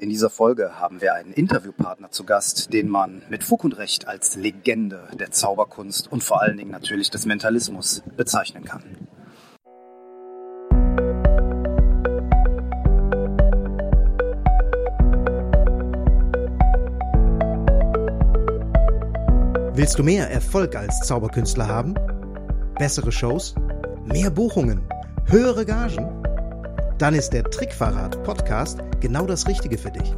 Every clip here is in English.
In dieser Folge haben wir einen Interviewpartner zu Gast, den man mit Fug und Recht als Legende der Zauberkunst und vor allen Dingen natürlich des Mentalismus bezeichnen kann. Willst du mehr Erfolg als Zauberkünstler haben? Bessere Shows? Mehr Buchungen? Höhere Gagen? Dann ist der Trickverrat Podcast genau das Richtige für dich.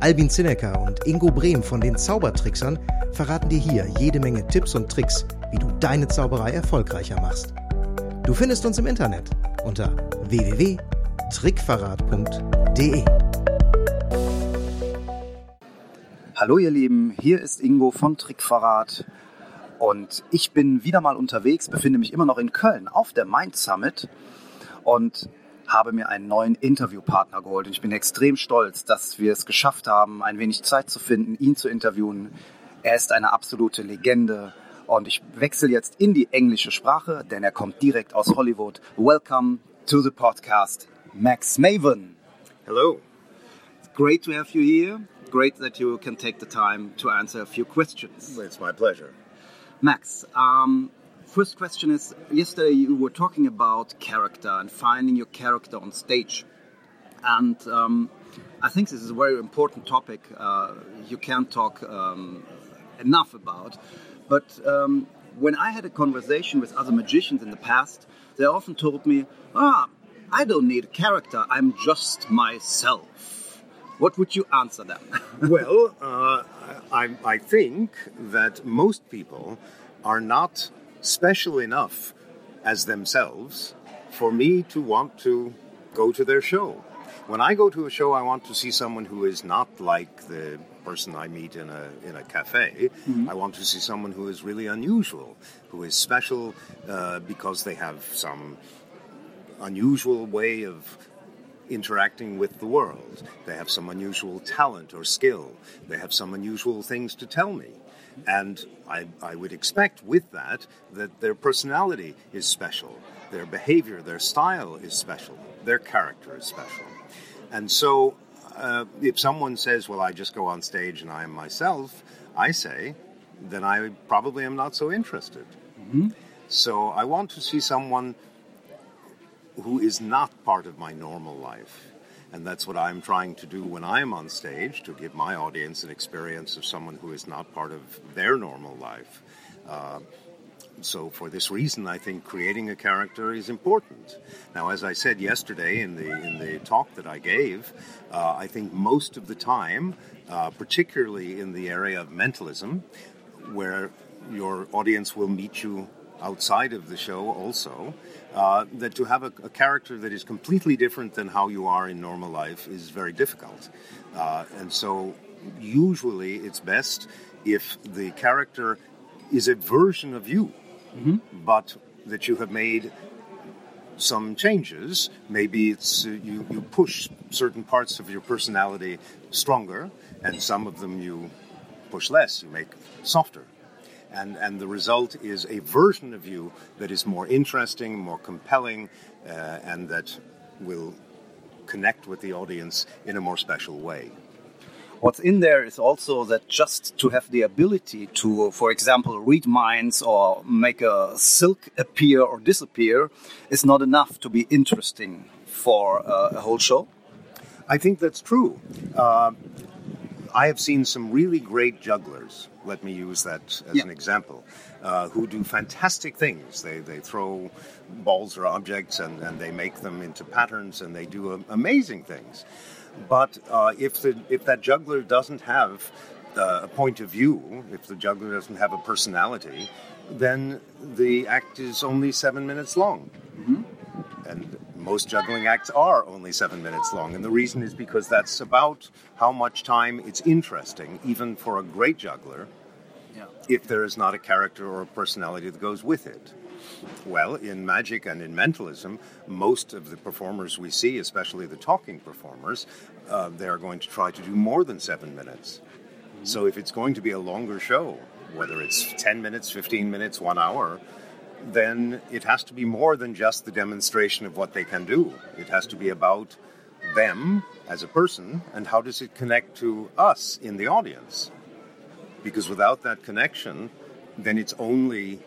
Albin Zinecker und Ingo Brehm von den Zaubertricksern verraten dir hier jede Menge Tipps und Tricks, wie du deine Zauberei erfolgreicher machst. Du findest uns im Internet unter www.trickverrat.de. Hallo ihr Lieben, hier ist Ingo von Trickverrat und ich bin wieder mal unterwegs, befinde mich immer noch in Köln auf der Mind Summit und habe mir einen neuen Interviewpartner geholt. Und ich bin extrem stolz, dass wir es geschafft haben, ein wenig Zeit zu finden, ihn zu interviewen. Er ist eine absolute Legende. Und ich wechsle jetzt in die englische Sprache, denn er kommt direkt aus Hollywood. Welcome to the podcast, Max Maven. Hello. It's great to have you here. Great that you can take the time to answer a few questions. It's my pleasure. Max, um, First question is yesterday you were talking about character and finding your character on stage. And um, I think this is a very important topic uh, you can't talk um, enough about. But um, when I had a conversation with other magicians in the past, they often told me, ah, I don't need a character, I'm just myself. What would you answer them? well, uh, I, I think that most people are not special enough as themselves for me to want to go to their show. When I go to a show, I want to see someone who is not like the person I meet in a in a cafe. Mm-hmm. I want to see someone who is really unusual, who is special uh, because they have some unusual way of interacting with the world. They have some unusual talent or skill. They have some unusual things to tell me. And I, I would expect with that that their personality is special, their behavior, their style is special, their character is special. And so uh, if someone says, Well, I just go on stage and I am myself, I say, then I probably am not so interested. Mm-hmm. So I want to see someone who is not part of my normal life. And that's what I'm trying to do when I'm on stage to give my audience an experience of someone who is not part of their normal life. Uh, so, for this reason, I think creating a character is important. Now, as I said yesterday in the in the talk that I gave, uh, I think most of the time, uh, particularly in the area of mentalism, where your audience will meet you outside of the show also, uh, that to have a, a, character that is completely different than how you are in normal life is very difficult. Uh, and so usually it's best if the character is a version of you, mm-hmm. but that you have made some changes. Maybe it's uh, you, you push certain parts of your personality stronger, and some of them you push less, you make softer and, and the result is a version of you that is more interesting, more compelling, uh, and that will connect with the audience in a more special way. What's in there is also that just to have the ability to, for example, read minds or make a silk appear or disappear is not enough to be interesting for uh, a whole show. I think that's true. Uh, I have seen some really great jugglers let me use that as yeah. an example, uh, who do fantastic things. They, they throw balls or objects and, and they make them into patterns and they do amazing things. But uh, if, the, if that juggler doesn't have uh, a point of view, if the juggler doesn't have a personality, then the act is only seven minutes long. Mm-hmm. Most juggling acts are only seven minutes long. And the reason is because that's about how much time it's interesting, even for a great juggler, yeah. if there is not a character or a personality that goes with it. Well, in magic and in mentalism, most of the performers we see, especially the talking performers, uh, they are going to try to do more than seven minutes. Mm-hmm. So if it's going to be a longer show, whether it's 10 minutes, 15 minutes, one hour, then it has to be more than just the demonstration of what they can do. It has to be about them as a person, and how does it connect to us in the audience? Because without that connection, then it's only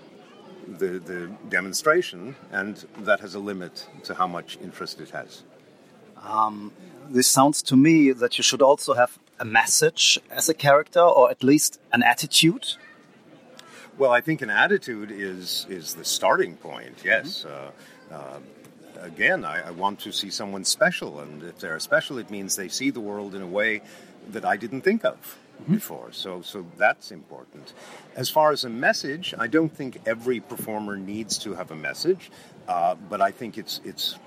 the, the demonstration, and that has a limit to how much interest it has. Um, this sounds to me that you should also have a message as a character, or at least an attitude. Well, I think an attitude is is the starting point. Yes. Mm-hmm. Uh, uh, again, I, I, want to see someone special, and if they're special, it means they see the world in a way that I didn't think of mm-hmm. before. So, so that's important. As far as a message, I don't think every performer needs to have a message, uh, but I think it's it's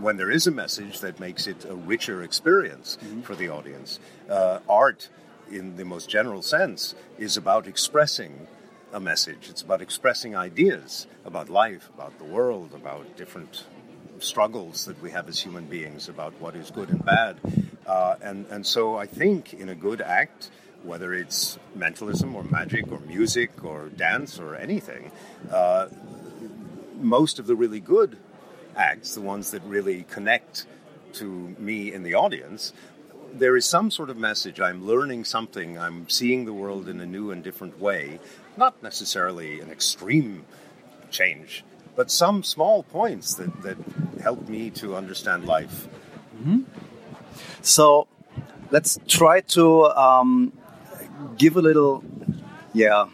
when there is a message that makes it a richer experience mm-hmm. for the audience. Uh, art, in the most general sense, is about expressing a message. It's about expressing ideas about life, about the world, about different struggles that we have as human beings, about what is good and bad. Uh, and, and so I think in a good act, whether it's mentalism or magic or music or dance or anything, uh, most of the really good acts, the ones that really connect to me in the audience, there is some sort of message. I'm learning something. I'm seeing the world in a new and different way. Not necessarily an extreme change, but some small points that, that help me to understand life. Mm-hmm. So let's try to um, give a little, yeah,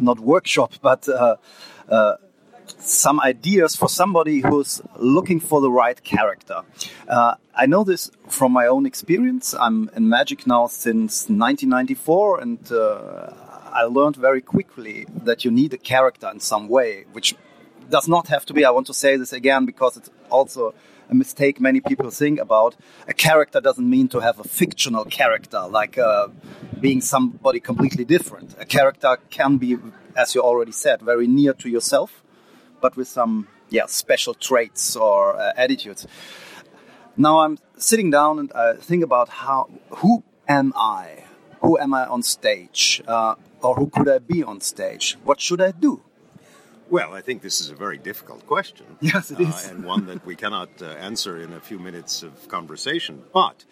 not workshop, but uh, uh, some ideas for somebody who's looking for the right character. Uh, I know this from my own experience. I'm in Magic now since 1994, and uh, I learned very quickly that you need a character in some way, which does not have to be. I want to say this again because it's also a mistake many people think about. A character doesn't mean to have a fictional character, like uh, being somebody completely different. A character can be, as you already said, very near to yourself, but with some yeah special traits or uh, attitudes. Now I'm sitting down and I think about how who am I? Who am I on stage? Uh, or who could I be on stage? What should I do? Well, I think this is a very difficult question. Yes, it is. Uh, and one that we cannot uh, answer in a few minutes of conversation. But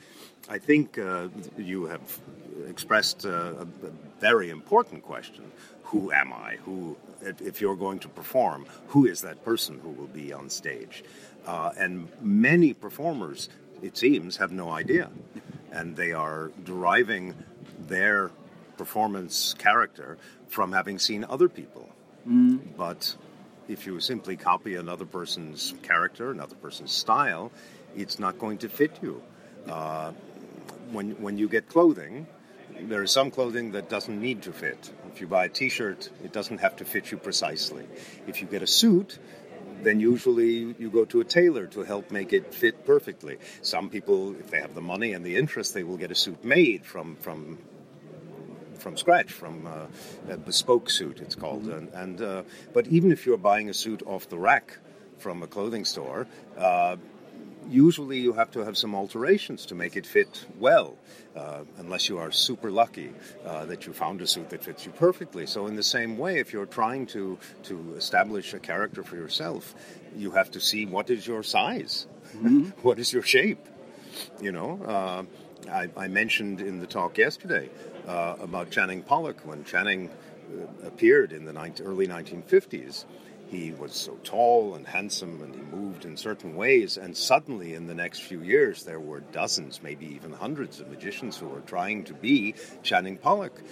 I think uh, you have expressed uh, a, a, very important question. Who am I? Who, if you're going to perform, who is that person who will be on stage? Uh, and many performers, it seems, have no idea. And they are deriving their performance character from having seen other people Mm. But if you simply copy another person's character, another person's style, it's not going to fit you. Uh, when, when you get clothing, there is some clothing that doesn't need to fit. If you buy a t shirt, it doesn't have to fit you precisely. If you get a suit, then usually you go to a tailor to help make it fit perfectly. Some people, if they have the money and the interest, they will get a suit made from, from from scratch, from uh, a bespoke suit, it's called. Mm-hmm. And, and uh, but even if you're buying a suit off the rack from a clothing store, uh, usually you have to have some alterations to make it fit well, uh, unless you are super lucky uh, that you found a suit that fits you perfectly. So, in the same way, if you're trying to, to establish a character for yourself, you have to see what is your size, mm-hmm. what is your shape. You know, uh, I, I, mentioned in the talk yesterday uh, about Channing Pollock when Channing uh, appeared in the 19, early 1950s. He was so tall and handsome, and he moved in certain ways. And suddenly, in the next few years, there were dozens, maybe even hundreds of magicians who were trying to be Channing Pollock.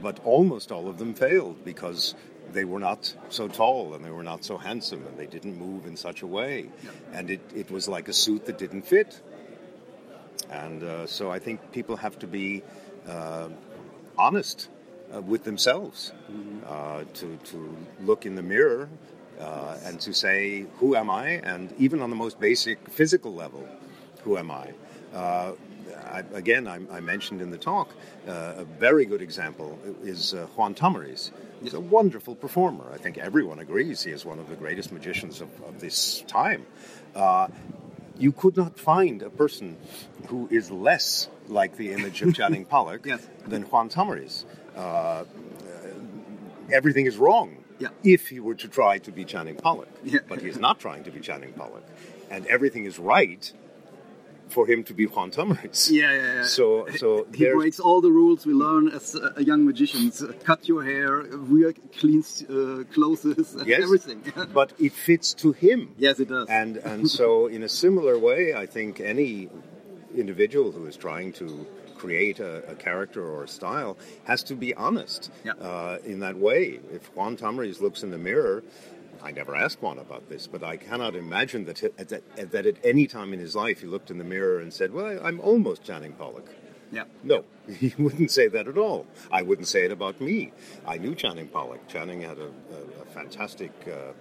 But almost all of them failed because they were not so tall and they were not so handsome and they didn't move in such a way. And it, it was like a suit that didn't fit. And uh, so I think people have to be uh, honest uh, with themselves, uh, to, to look in the mirror uh, and to say, Who am I? And even on the most basic physical level, who am I? Uh, I again, I, I, mentioned in the talk uh, a very good example is uh, Juan Tamariz. He's a wonderful performer. I think everyone agrees he is one of the greatest magicians of, of this time. you could not find a person who is less like the image of Channing Pollock yes. than Juan Tamariz. Uh, everything is wrong yeah. if he were to try to be Channing Pollock, yeah. but he is not trying to be Channing Pollock, and everything is right for him to be Juan Tamariz. Yeah, yeah, yeah. So, so he breaks all the rules we learn as uh, young magicians. Uh, Cut your hair, wear clean uh, clothes, Yes. everything. but it fits to him. yes, it does. And and so in a similar way, I think any individual who is trying to create a, a character or a style has to be honest Yeah. uh, in that way. If Juan Tamariz looks in the mirror, I never asked Juan about this, but I cannot imagine that, at, that, that at any time in his life he looked in the mirror and said, "Well, I'm almost Channing Pollock." yeah. No, he wouldn't say that at all. I wouldn't say it about me. I knew Channing Pollock. Channing had a, a, a fantastic uh,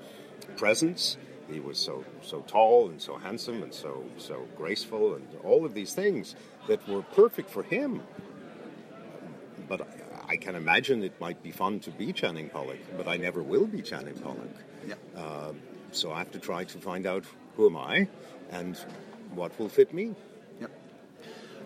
presence. He was so so tall and so handsome and so so graceful and all of these things that were perfect for him. But I, I can imagine it might be fun to be Channing Pollock, but I never will be Channing Pollock. Yeah. Uh, so I have to try to find out who am I and what will fit me. Yep.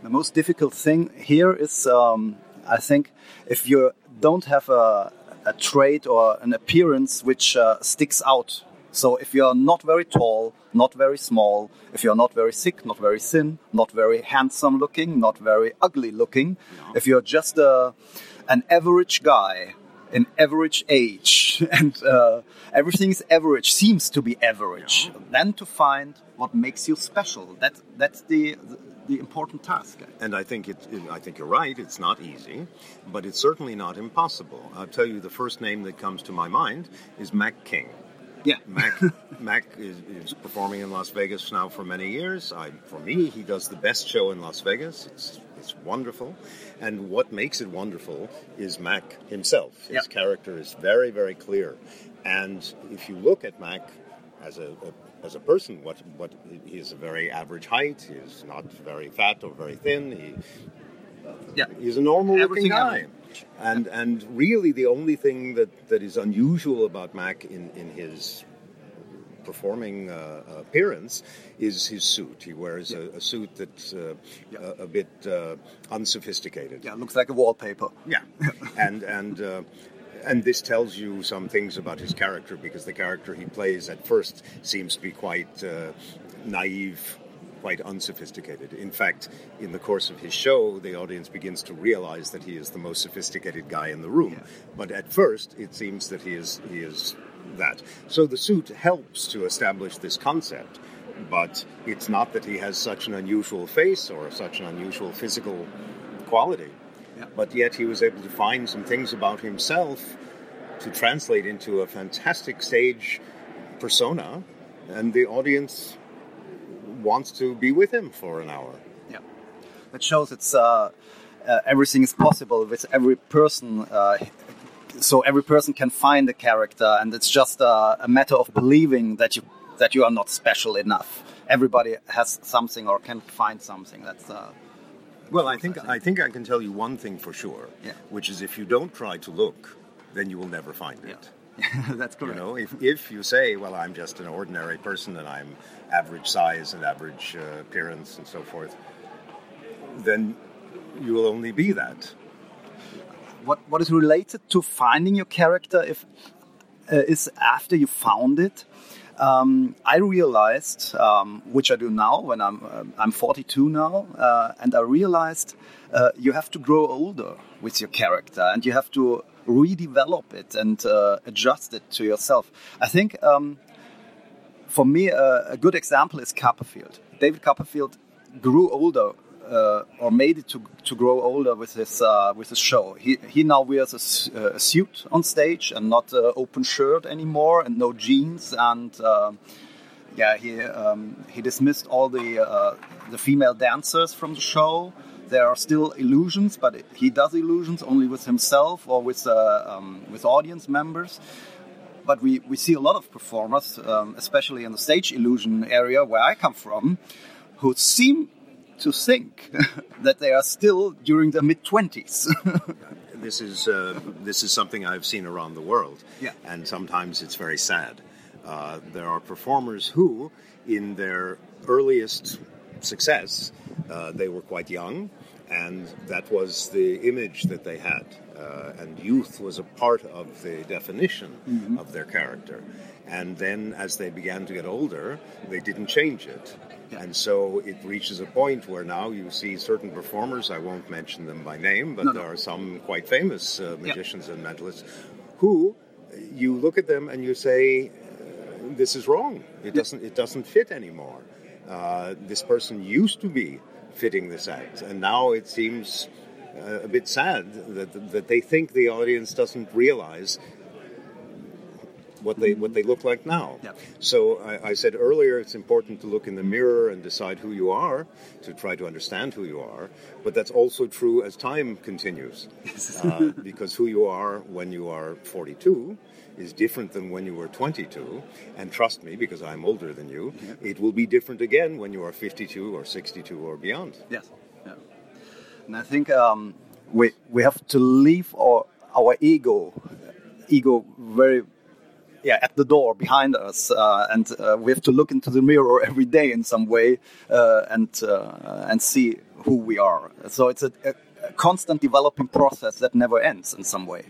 The most difficult thing here is, um, I think, if you don't have a, a trait or an appearance which uh, sticks out. So if you're not very tall, not very small, if you're not very sick, not very thin, not very handsome looking, not very ugly looking, if you're just a, an average guy an average age and uh, everything is average, seems to be average, then to find what makes you special. That, that's the, the important task. And I think it, it- I think you're right. It's not easy, but it's certainly not impossible. I'll tell you the first name that comes to my mind is Mac King. Yeah. Mac Mac is, is performing in Las Vegas now for many years. I, for me, he does the best show in Las Vegas. It's it's wonderful, and what makes it wonderful is Mac himself. His Yeah. character is very very clear, and if you look at Mac as a, a as a person, what what he is a very average height. He is not very fat or very thin. He Yeah. He's a normal looking guy. Average. And and really the only thing that, that is unusual about Mac in, in his performing uh, appearance is his suit. He wears a, a suit that's uh, a, a bit uh, unsophisticated. Yeah, looks like a wallpaper. Yeah, and and uh, and this tells you some things about his character because the character he plays at first seems to be quite uh, naive, quite unsophisticated. In fact, in the course of his show, the audience begins to realize that he is the most sophisticated guy in the room. But at first, it seems that he is he is that. So the suit helps to establish this concept. But it's not that he has such an unusual face or such an unusual physical quality Yeah. but yet he was able to find some things about himself to translate into a fantastic stage persona, and the audience wants to be with him for an hour. Yeah, that shows it's uh, uh, everything is possible with every person. Uh, so every person can find a character, and it's just a, a matter of believing that you that you are not special enough. Everybody has something or can find something. That's uh, Well, I think I think I can tell you one thing for sure, Yeah. which is if you don't try to look, then you will never find it. that's correct. You know, if, if you say, well, I'm just an ordinary person and I'm average size and average uh, appearance and so forth, then you will only be that. what what is related to finding your character if uh, is after you found it. Um, I realized, um, which I do now when I'm uh, I'm 42 now, uh, and I realized uh, you have to grow older with your character, and you have to redevelop it and uh, adjust it to yourself. I think um, for me, uh, a good example is Copperfield. David Copperfield grew older, uh, or made it to, to grow older with his uh, with his show. He he now wears a, a suit on stage and not uh, open shirt anymore, and no jeans. And uh, yeah, he um, he dismissed all the uh, the female dancers from the show. There are still illusions, but he does illusions only with himself or with uh, um, with audience members but we, we see a lot of performers, um, especially in the stage illusion area where I come from, who seem to think that they are still during their mid 20s. This is uh, this is something I've seen around the world, Yeah. and sometimes it's very sad. Uh, there are performers who, in their earliest success, uh, they were quite young, and that was the image that they had. Uh, and youth was a part of the definition mm-hmm. of their character. And then, as they began to get older, they didn't change it. Yeah. And so it reaches a point where now you see certain performers, I won't mention them by name, but no, no. there are some quite famous uh, magicians yeah. and mentalists who you look at them and you say, uh, this is wrong. It doesn't, it doesn't fit anymore. Uh, this person used to be fitting this act, and now it seems uh, a bit sad that, that they think the audience doesn't realize what they what they look like now. Yeah. So I, I, said earlier, it's important to look in the mirror and decide who you are, to try to understand who you are. But that's also true as time continues, uh, because who you are when you are 42 is different than when you were 22. And trust me, because I'm older than you, yeah. it will be different again when you are 52 or 62 or beyond. Yes. Yeah. And I think um, we we have to leave our our ego ego very yeah, at the door behind us, uh, and uh, we have to look into the mirror every day in some way uh, and uh, and see who we are. So it's a, a, constant developing process that never ends in some way.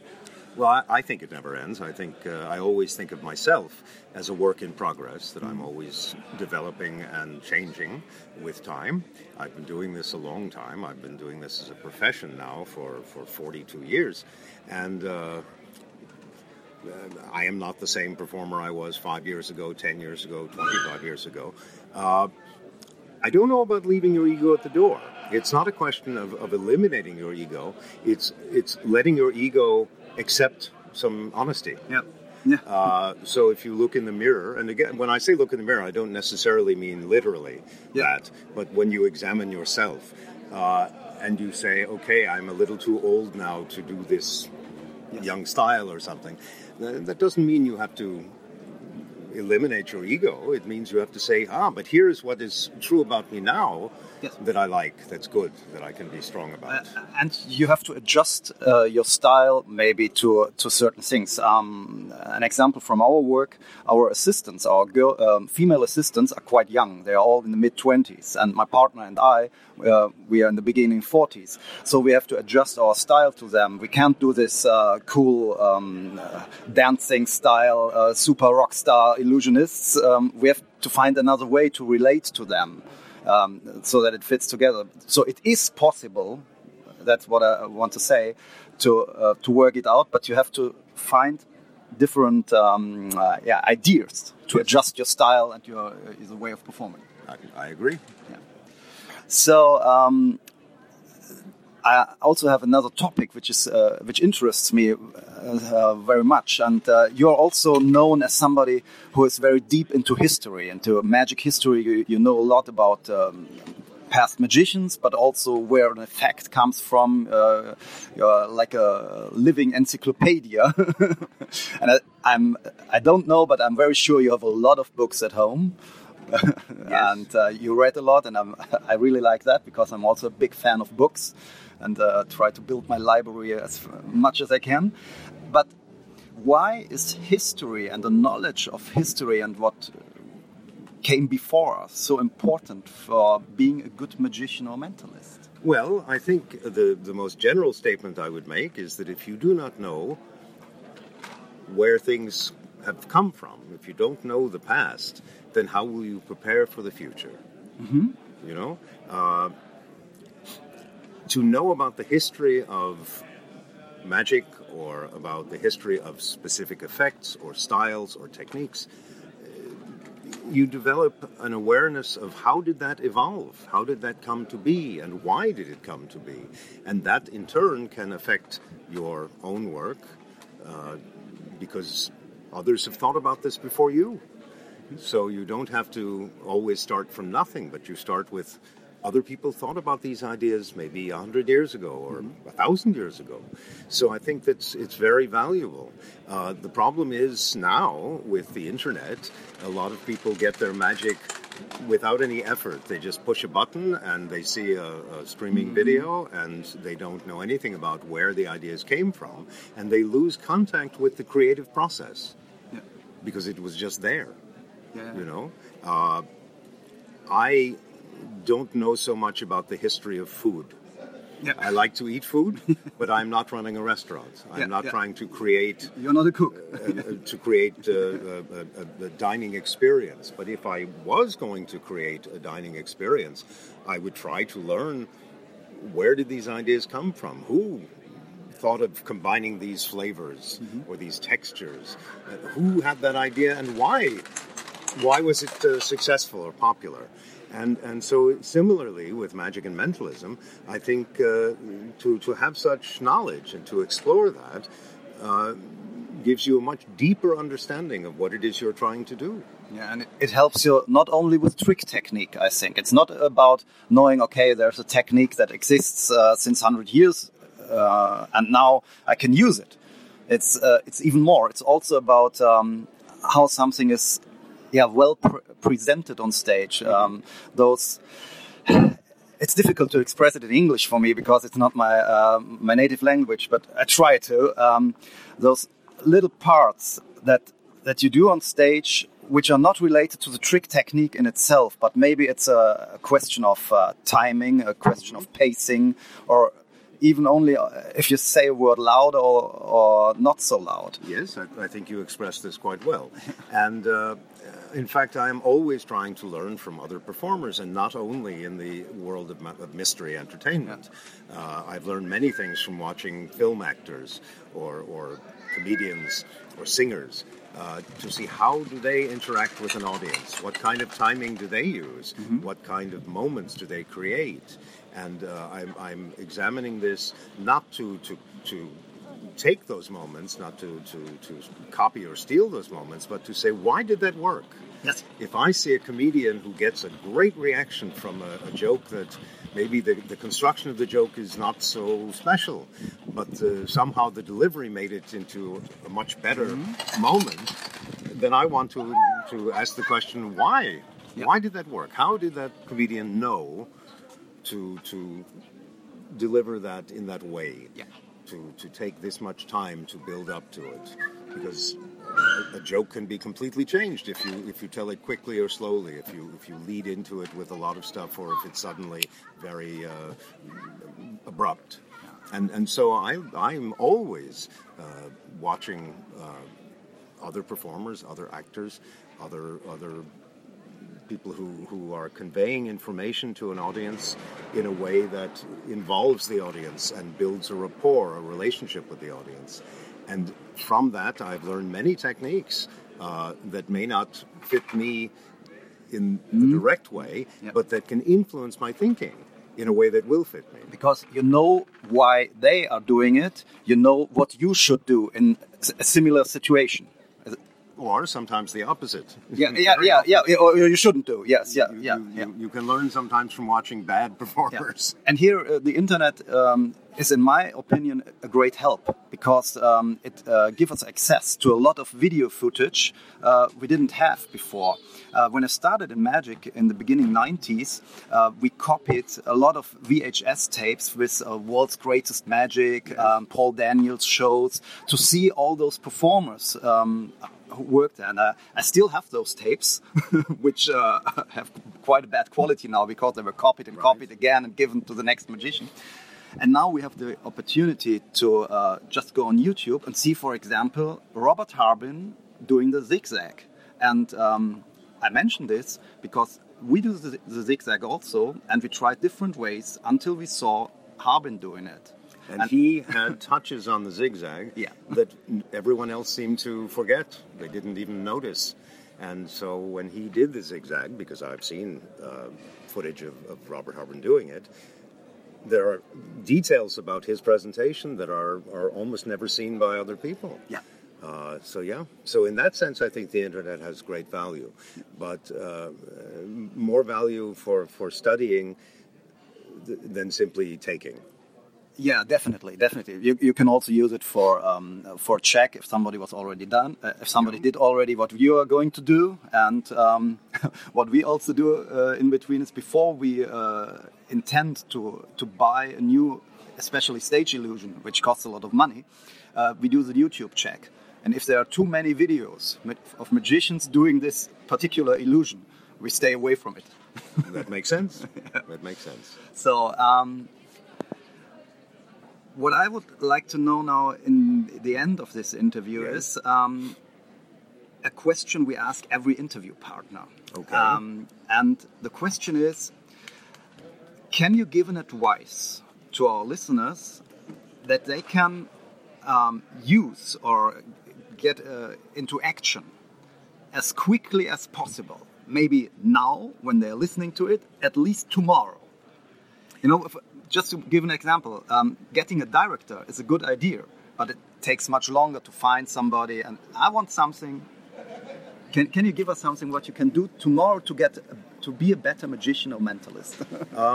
Well, I, I think it never ends. I think uh, I always think of myself as a work in progress, that I'm always developing and changing with time. I've been doing this a long time. I've been doing this as a profession now for, for 42 years. And uh, I am not the same performer I was five years ago, 10 years ago, 25 years ago. Uh, I don't know about leaving your ego at the door. It's not a question of, of eliminating your ego. It's it's letting your ego accept some honesty. Yeah. Yeah. Uh, so if you look in the mirror, and again, when I say look in the mirror, I don't necessarily mean literally yeah. that, but when you examine yourself uh, and you say, okay, I'm a little too old now to do this young style or something, that doesn't mean you have to eliminate your ego. It means you have to say, ah, but here's what is true about me now yes. that I like, that's good, that I can be strong about. Uh, and you have to adjust uh, your style maybe to to certain things. Um, an example from our work: our assistants, our girl, um, female assistants, are quite young. They are all in the mid twenties, and my partner and I, uh, we are in the beginning forties. So we have to adjust our style to them. We can't do this uh, cool um, dancing style, uh, super rock star illusionists. Um, we have to find another way to relate to them um, so that it fits together. So it is possible. That's what I want to say to uh, to work it out, but you have to find different um, uh, yeah, ideas to adjust your style and your uh, way of performing. I, I agree. Yeah. So um, I also have another topic which is uh, which interests me uh, uh, very much, and uh, you're also known as somebody who is very deep into history, into magic history. You, you know a lot about. Um, past magicians, but also where an effect comes from. Uh, like a living encyclopedia, and I, I'm I don't know, but I'm very sure you have a lot of books at home. yes. and uh, you read a lot, and I'm, I really like that because I'm also a big fan of books and uh, try to build my library as much as I can. But why is history and the knowledge of history and what came before us so important for being a good magician or mentalist? Well, I think the, the most general statement I would make is that if you do not know where things have come from, if you don't know the past, then how will you prepare for the future? Mm -hmm. You know, uh, to know about the history of magic or about the history of specific effects or styles or techniques you develop an awareness of how did that evolve? How did that come to be? And why did it come to be? And that in turn can affect your own work uh, because others have thought about this before you so you don't have to always start from nothing but you start with other people thought about these ideas maybe a hundred years ago or mm-hmm. a thousand years ago. So I think that's it's very valuable. Uh, the problem is now with the internet, a lot of people get their magic without any effort. They just push a button and they see a, a streaming mm-hmm. video and they don't know anything about where the ideas came from, and they lose contact with the creative process yeah. because it was just there. Yeah. You know. Uh, I don't know so much about the history of food. Yeah. I like to eat food, but I'm not running a restaurant. I'm Yeah, not yeah. trying to create You're not a cook. uh, to create uh, a, a, a dining experience. But if I was going to create a dining experience, I would try to learn where did these ideas come from? Who thought of combining these flavors or these textures? Uh, who had that idea and why? Why was it uh, successful or popular? And, and so similarly with magic and mentalism, I think uh, to, to have such knowledge and to explore that uh, gives you a much deeper understanding of what it is you're trying to do. Yeah, and it, it helps you not only with trick technique. I think it's not about knowing okay, there's a technique that exists uh, since hundred years, uh, and now I can use it. It's uh, it's even more. It's also about um, how something is, yeah, well pre presented on stage. Um, those. It's difficult to express it in English for me because it's not my uh, my native language, but I try to. Um, those little parts that that you do on stage which are not related to the trick technique in itself, but maybe it's a, a question of uh, timing, a question of pacing, or even only uh, if you say a word loud or, or not so loud. Yes, I, I think you expressed this quite well. and uh, in fact, I am always trying to learn from other performers, and not only in the world of, of mystery entertainment. Uh, I've learned many things from watching film actors or, or comedians or singers. Uh, to see how do they interact with an audience, what kind of timing do they use, what kind of moments do they create, and uh, I'm, I'm examining this not to to to take those moments, not to, to, to copy or steal those moments, but to say, why did that work? Yes. If I see a comedian who gets a great reaction from a, a joke that maybe the, the construction of the joke is not so special, but uh, somehow the delivery made it into a much better moment, then I want to, to ask the question, why? Why did that work? How did that comedian know to, to deliver that in that way? Yeah. to, to take this much time to build up to it because a, joke can be completely changed if you if you tell it quickly or slowly if you if you lead into it with a lot of stuff or if it's suddenly very uh, abrupt and and so I I'm always uh, watching uh, other performers other actors other other people who, who are conveying information to an audience in a way that involves the audience and builds a rapport, a relationship with the audience. And from that, I've learned many techniques uh, that may not fit me in the direct way, Yeah. but that can influence my thinking in a way that will fit me. Because you know why they are doing it, you know what you should do in a similar situation. Or sometimes the opposite. Yeah, yeah, yeah, yeah, yeah, or you shouldn't do. Yes, yeah, You, yeah, you, yeah. you, can learn sometimes from watching bad Yeah. performers. And here, uh, the internet um, is, in my opinion, a great help because um, it uh, gives us access to a lot of video footage uh, we didn't have before. Uh, when I started in Magic in the beginning 90s, uh, we copied a lot of VHS tapes with uh, World's Greatest Magic, um, Paul Daniels shows, to see all those performers um, worked. And uh, I still have those tapes, which uh, have quite a bad quality now because they were copied and copied again and given to the next magician. And now we have the opportunity to uh, just go on YouTube and see, for example, Robert Harbin doing the zigzag. And um, I mention this because we do the, the zigzag also, and we tried different ways until we saw Harbin doing it. And, he had touches on the zigzag Yeah. that everyone else seemed to forget. They didn't even notice. And so when he did the zigzag, because I've seen uh, footage of, of Robert Harbin doing it, there are details about his presentation that are, are almost never seen by other people. Yeah. Uh, so yeah, so in that sense, I think the internet has great value, but uh, more value for for studying th- than simply taking. Yeah, definitely, definitely. You, you can also use it for um, for check if somebody was already done, uh, if somebody did already what you are going to do, and um, what we also do uh, in between is before we uh, intend to to buy a new, especially stage illusion, which costs a lot of money, uh, we do the YouTube check. And if there are too many videos of magicians doing this particular illusion, we stay away from it. That makes sense. that makes sense. So um, what I would like to know now in the end of this interview Yes. is um, a question we ask every interview partner. Okay. Um, and the question is Can you give an advice to our listeners that they can um, use or get uh, into action as quickly as possible? Maybe now, when they're listening to it, at least tomorrow. You know, if, just to give an example, um, getting a director is a good idea, but it takes much longer to find somebody. And I want something. Can, can you give us something what you can do tomorrow to get to be a better magician or mentalist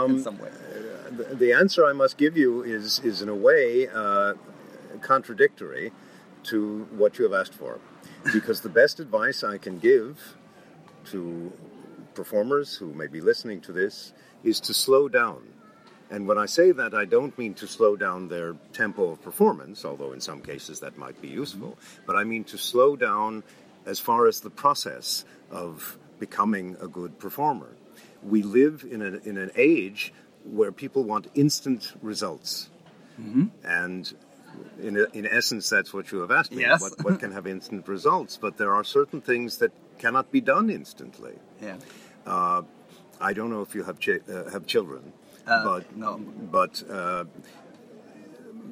in some way? the, the answer I must give you is, is in a way, uh, contradictory to what you have asked for. Because the best advice I can give to performers who may be listening to this is to slow down. And when I say that, I don't mean to slow down their tempo of performance, although in some cases that might be useful, but I mean to slow down as far as the process of becoming a good performer. We live in, a, in an age where people want instant results. And in, in essence, that's what you have asked me. Yes. What, what can have instant results? But there are certain things that cannot be done instantly. Yeah. Uh, I don't know if you have chi- uh, have children, Uh, but no. but uh,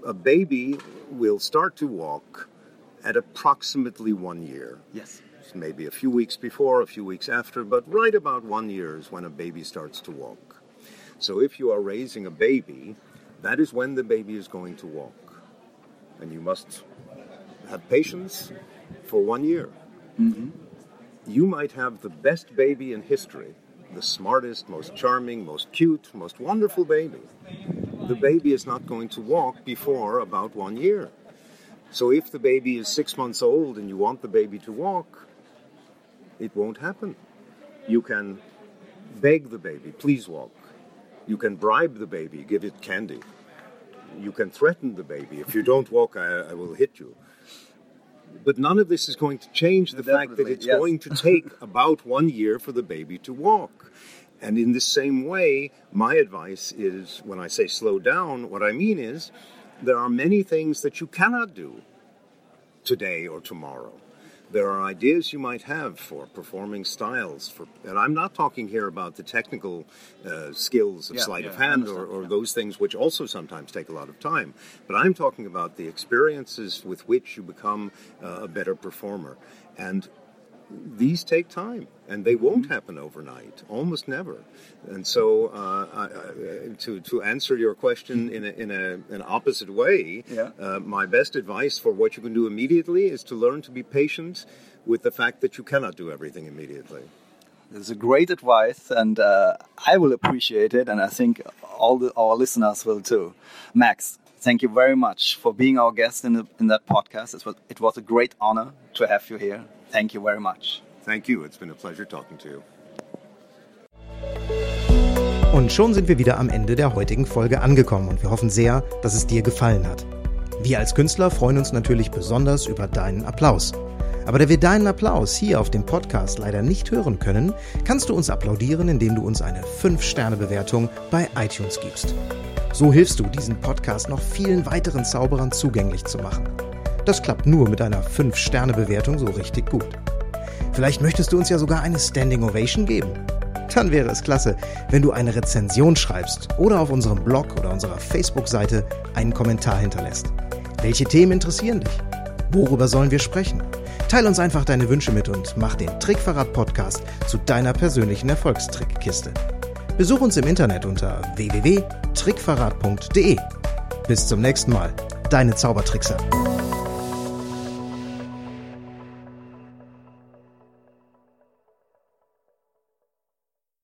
a baby will start to walk at approximately one year. Yes. Maybe a few weeks before, a few weeks after, but right about one year is when a baby starts to walk. So if you are raising a baby, that is when the baby is going to walk, and you must have patience for one year. You might have the best baby in history, the smartest, most charming, most cute, most wonderful baby. The baby is not going to walk before about one year. So if the baby is six months old and you want the baby to walk, it won't happen. You can beg the baby, please walk. You can bribe the baby, give it candy. You can threaten the baby, if you don't walk, I, I will hit you. But none of this is going to change the fact that it's yes. going to take about one year for the baby to walk. And in the same way, my advice is when I say slow down, what I mean is there are many things that you cannot do today or tomorrow. There are ideas you might have for performing styles, for, and I'm not talking here about the technical uh, skills of Yeah, sleight yeah, of hand or, or yeah. those things which also sometimes take a lot of time. But I'm talking about the experiences with which you become uh, a better performer. And these take time and they won't Mm-hmm. happen overnight almost never and so uh, I, I, to, to answer your question in, a, in a, an opposite way Yeah. uh, my best advice for what you can do immediately is to learn to be patient with the fact that you cannot do everything immediately This is a great advice, and uh, I will appreciate it, and I think all the, our listeners will too. Max, thank you very much for being our guest in, the, in that podcast. It was, it was a great honor to have you here. Thank you very much. thank you it's been a pleasure talking to you Und schon sind wir wieder am Ende der heutigen Folge angekommen und wir hoffen sehr, dass es dir gefallen hat. Wir als Künstler freuen uns natürlich besonders über deinen Applaus. Aber da wir deinen Applaus hier auf dem Podcast leider nicht hören können, kannst du uns applaudieren, indem du uns eine 5-Sterne-Bewertung bei iTunes gibst. So hilfst du, diesen Podcast noch vielen weiteren Zauberern zugänglich zu machen. Das klappt nur mit einer 5-Sterne-Bewertung so richtig gut. Vielleicht möchtest du uns ja sogar eine Standing Ovation geben. Dann wäre es klasse, wenn du eine Rezension schreibst oder auf unserem Blog oder unserer Facebook-Seite einen Kommentar hinterlässt. Welche Themen interessieren dich? Worüber sollen wir sprechen? Teil uns einfach deine Wünsche mit und mach den Trickverrat-Podcast zu deiner persönlichen Erfolgstrickkiste. Besuch uns im Internet unter www.trickverrat.de. Bis zum nächsten Mal, deine Zaubertrickser.